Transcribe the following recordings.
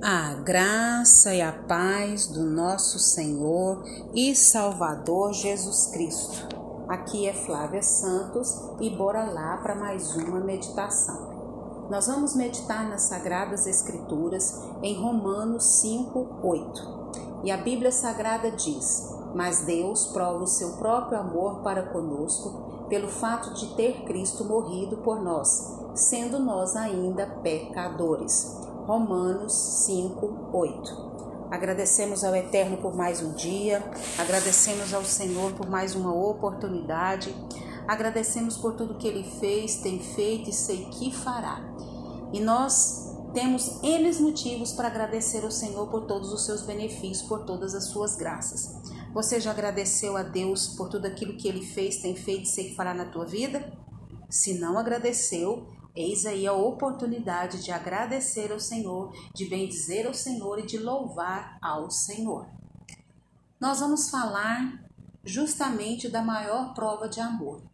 A graça e a paz do nosso Senhor e Salvador Jesus Cristo. Aqui é Flávia Santos e bora lá para mais uma meditação. Nós vamos meditar nas Sagradas Escrituras em Romanos 5, 8. E a Bíblia Sagrada diz: Mas Deus prova o seu próprio amor para conosco pelo fato de ter Cristo morrido por nós, sendo nós ainda pecadores. Romanos 5, 8. Agradecemos ao Eterno por mais um dia, agradecemos ao Senhor por mais uma oportunidade, agradecemos por tudo que Ele fez, tem feito e sei que fará. E nós temos N motivos para agradecer ao Senhor por todos os seus benefícios, por todas as suas graças. Você já agradeceu a Deus por tudo aquilo que Ele fez, tem feito e sei que fará na tua vida? Se não agradeceu, Eis aí a oportunidade de agradecer ao Senhor, de bendizer ao Senhor e de louvar ao Senhor. Nós vamos falar justamente da maior prova de amor.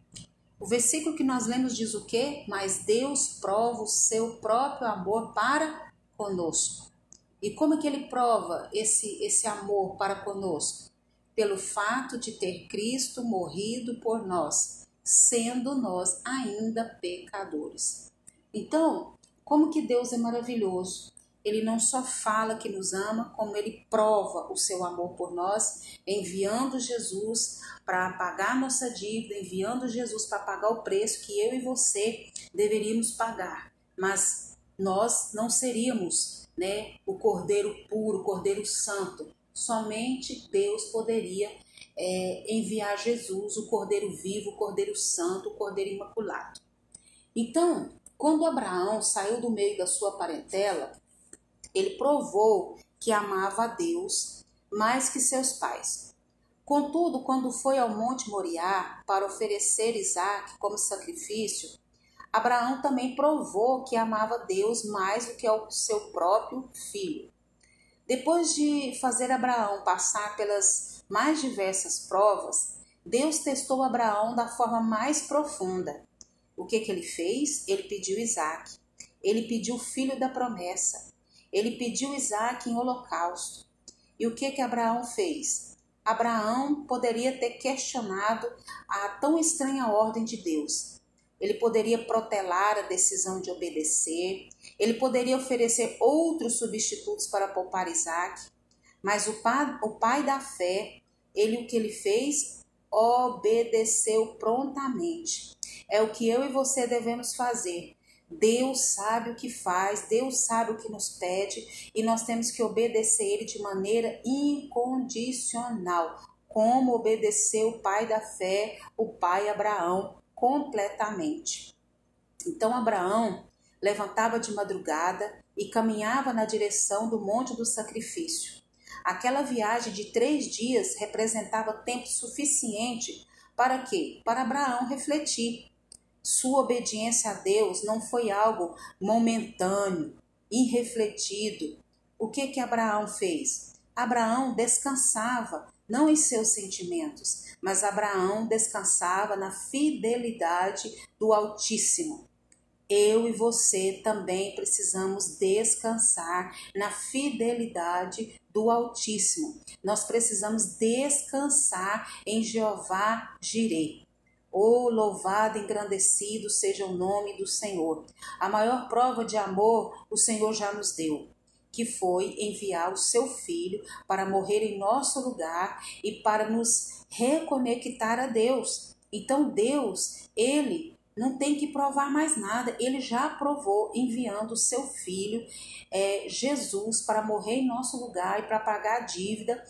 O versículo que nós lemos diz o quê? Mas Deus prova o seu próprio amor para conosco. E como é que ele prova esse, esse amor para conosco? Pelo fato de ter Cristo morrido por nós, sendo nós ainda pecadores. Então, como que Deus é maravilhoso? Ele não só fala que nos ama, como ele prova o seu amor por nós, enviando Jesus para pagar nossa dívida, enviando Jesus para pagar o preço que eu e você deveríamos pagar. Mas nós não seríamos, né, o Cordeiro puro, o Cordeiro santo. Somente Deus poderia é, enviar Jesus, o Cordeiro vivo, o Cordeiro santo, o Cordeiro imaculado. Então, quando Abraão saiu do meio da sua parentela, ele provou que amava a Deus mais que seus pais. Contudo, quando foi ao Monte Moriá para oferecer Isaac como sacrifício, Abraão também provou que amava Deus mais do que o seu próprio filho. Depois de fazer Abraão passar pelas mais diversas provas, Deus testou Abraão da forma mais profunda o que, que ele fez? Ele pediu Isaac. Ele pediu o filho da promessa. Ele pediu Isaac em holocausto. E o que, que Abraão fez? Abraão poderia ter questionado a tão estranha ordem de Deus. Ele poderia protelar a decisão de obedecer, ele poderia oferecer outros substitutos para poupar Isaac, mas o pai, o pai da fé, ele o que ele fez? Obedeceu prontamente. É o que eu e você devemos fazer. Deus sabe o que faz, Deus sabe o que nos pede e nós temos que obedecer Ele de maneira incondicional, como obedeceu o pai da fé, o pai Abraão, completamente. Então, Abraão levantava de madrugada e caminhava na direção do Monte do Sacrifício. Aquela viagem de três dias representava tempo suficiente para quê? Para Abraão refletir sua obediência a Deus não foi algo momentâneo, irrefletido. O que que Abraão fez? Abraão descansava não em seus sentimentos, mas Abraão descansava na fidelidade do Altíssimo. Eu e você também precisamos descansar na fidelidade do Altíssimo. Nós precisamos descansar em Jeová Jireh. Oh, louvado, engrandecido seja o nome do Senhor. A maior prova de amor o Senhor já nos deu, que foi enviar o seu filho para morrer em nosso lugar e para nos reconectar a Deus. Então, Deus, ele não tem que provar mais nada, ele já provou enviando o seu filho, é, Jesus, para morrer em nosso lugar e para pagar a dívida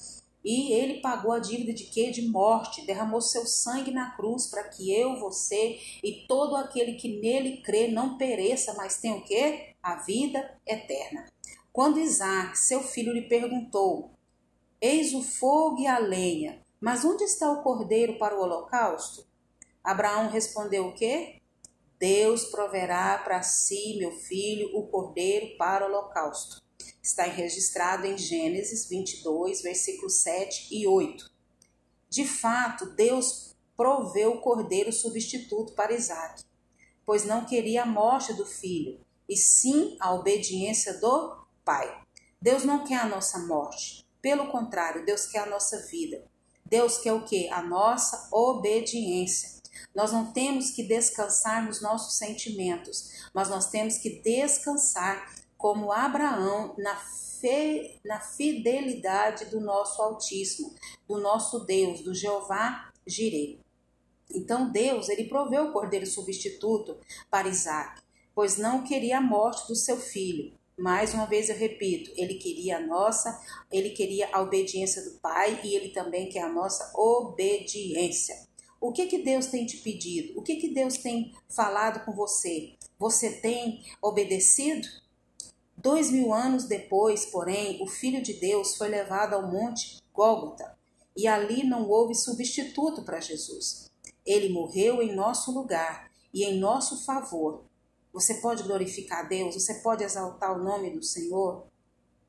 e ele pagou a dívida de quê? De morte, derramou seu sangue na cruz para que eu, você e todo aquele que nele crê não pereça, mas tenha o quê? A vida eterna. Quando Isaac, seu filho, lhe perguntou: Eis o fogo e a lenha, mas onde está o cordeiro para o holocausto? Abraão respondeu o quê? Deus proverá para si, meu filho, o cordeiro para o holocausto está registrado em Gênesis 22, versículos 7 e 8. De fato, Deus proveu o cordeiro substituto para Isaac, pois não queria a morte do filho, e sim a obediência do pai. Deus não quer a nossa morte. Pelo contrário, Deus quer a nossa vida. Deus quer o que? A nossa obediência. Nós não temos que descansar nos nossos sentimentos, mas nós temos que descansar como Abraão na, fe, na fidelidade do nosso Altíssimo, do nosso Deus, do Jeová Jireh. Então Deus, ele proveu o cordeiro substituto para Isaac, pois não queria a morte do seu filho. Mais uma vez eu repito, ele queria a nossa, ele queria a obediência do Pai e ele também quer a nossa obediência. O que que Deus tem te pedido? O que que Deus tem falado com você? Você tem obedecido? Dois mil anos depois, porém, o Filho de Deus foi levado ao monte Gólgota e ali não houve substituto para Jesus. Ele morreu em nosso lugar e em nosso favor. Você pode glorificar Deus, você pode exaltar o nome do Senhor.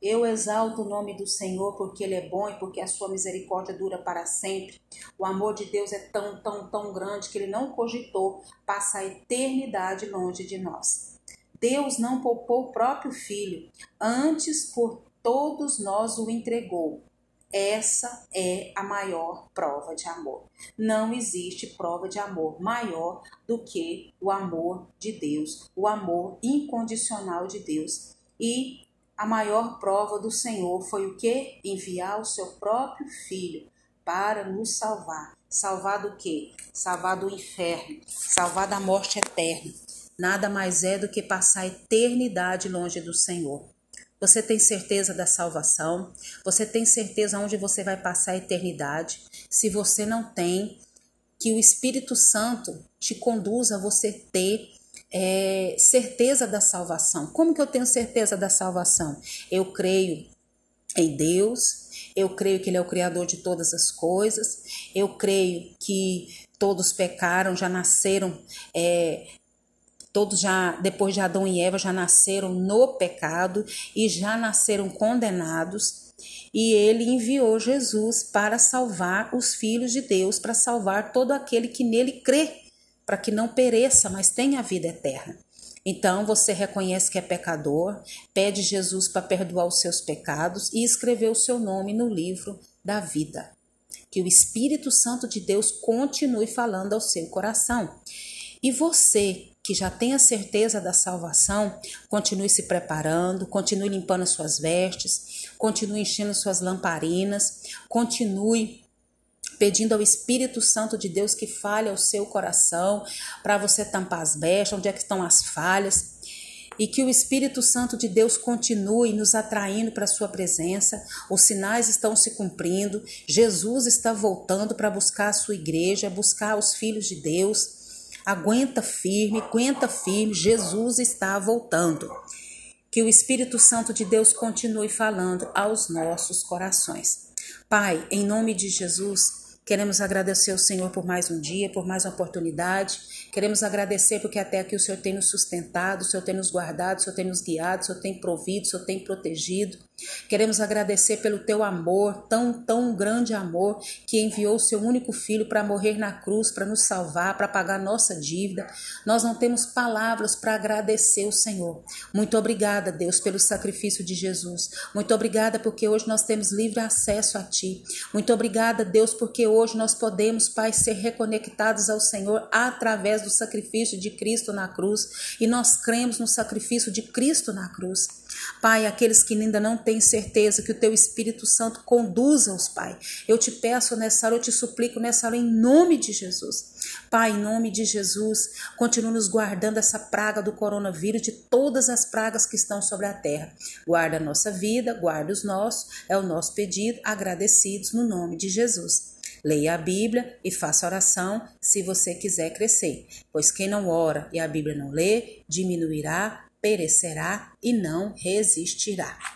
Eu exalto o nome do Senhor porque Ele é bom e porque a sua misericórdia dura para sempre. O amor de Deus é tão, tão, tão grande que Ele não cogitou passar a eternidade longe de nós. Deus não poupou o próprio Filho, antes por todos nós o entregou. Essa é a maior prova de amor. Não existe prova de amor maior do que o amor de Deus, o amor incondicional de Deus. E a maior prova do Senhor foi o que? Enviar o seu próprio filho para nos salvar. Salvar do quê? Salvar do inferno, salvar da morte eterna. Nada mais é do que passar a eternidade longe do Senhor. Você tem certeza da salvação? Você tem certeza onde você vai passar a eternidade? Se você não tem, que o Espírito Santo te conduza a você ter é, certeza da salvação. Como que eu tenho certeza da salvação? Eu creio em Deus, eu creio que Ele é o Criador de todas as coisas, eu creio que todos pecaram, já nasceram é, Todos já, depois de Adão e Eva, já nasceram no pecado e já nasceram condenados. E ele enviou Jesus para salvar os filhos de Deus, para salvar todo aquele que nele crê, para que não pereça, mas tenha a vida eterna. Então você reconhece que é pecador, pede Jesus para perdoar os seus pecados e escrever o seu nome no livro da vida. Que o Espírito Santo de Deus continue falando ao seu coração. E você que já tem a certeza da salvação, continue se preparando, continue limpando as suas vestes, continue enchendo suas lamparinas, continue pedindo ao Espírito Santo de Deus que fale ao seu coração para você tampar as brechas, onde é que estão as falhas. E que o Espírito Santo de Deus continue nos atraindo para a sua presença. Os sinais estão se cumprindo. Jesus está voltando para buscar a sua igreja, buscar os filhos de Deus. Aguenta firme, aguenta firme, Jesus está voltando. Que o Espírito Santo de Deus continue falando aos nossos corações. Pai, em nome de Jesus, queremos agradecer ao Senhor por mais um dia, por mais uma oportunidade. Queremos agradecer porque até aqui o Senhor tem nos sustentado, o Senhor tem nos guardado, o Senhor tem nos guiado, o Senhor tem provido, o Senhor tem protegido. Queremos agradecer pelo teu amor, tão, tão grande amor, que enviou o seu único filho para morrer na cruz, para nos salvar, para pagar nossa dívida. Nós não temos palavras para agradecer o Senhor. Muito obrigada, Deus, pelo sacrifício de Jesus. Muito obrigada porque hoje nós temos livre acesso a Ti. Muito obrigada, Deus, porque hoje nós podemos, Pai, ser reconectados ao Senhor através do sacrifício de Cristo na cruz. E nós cremos no sacrifício de Cristo na cruz. Pai, aqueles que ainda não têm certeza que o teu Espírito Santo conduza-os, Pai. Eu te peço nessa hora, eu te suplico nessa hora, em nome de Jesus. Pai, em nome de Jesus, continue nos guardando essa praga do coronavírus, de todas as pragas que estão sobre a terra. Guarda a nossa vida, guarda os nossos, é o nosso pedido, agradecidos no nome de Jesus. Leia a Bíblia e faça oração se você quiser crescer, pois quem não ora e a Bíblia não lê, diminuirá perecerá e não resistirá.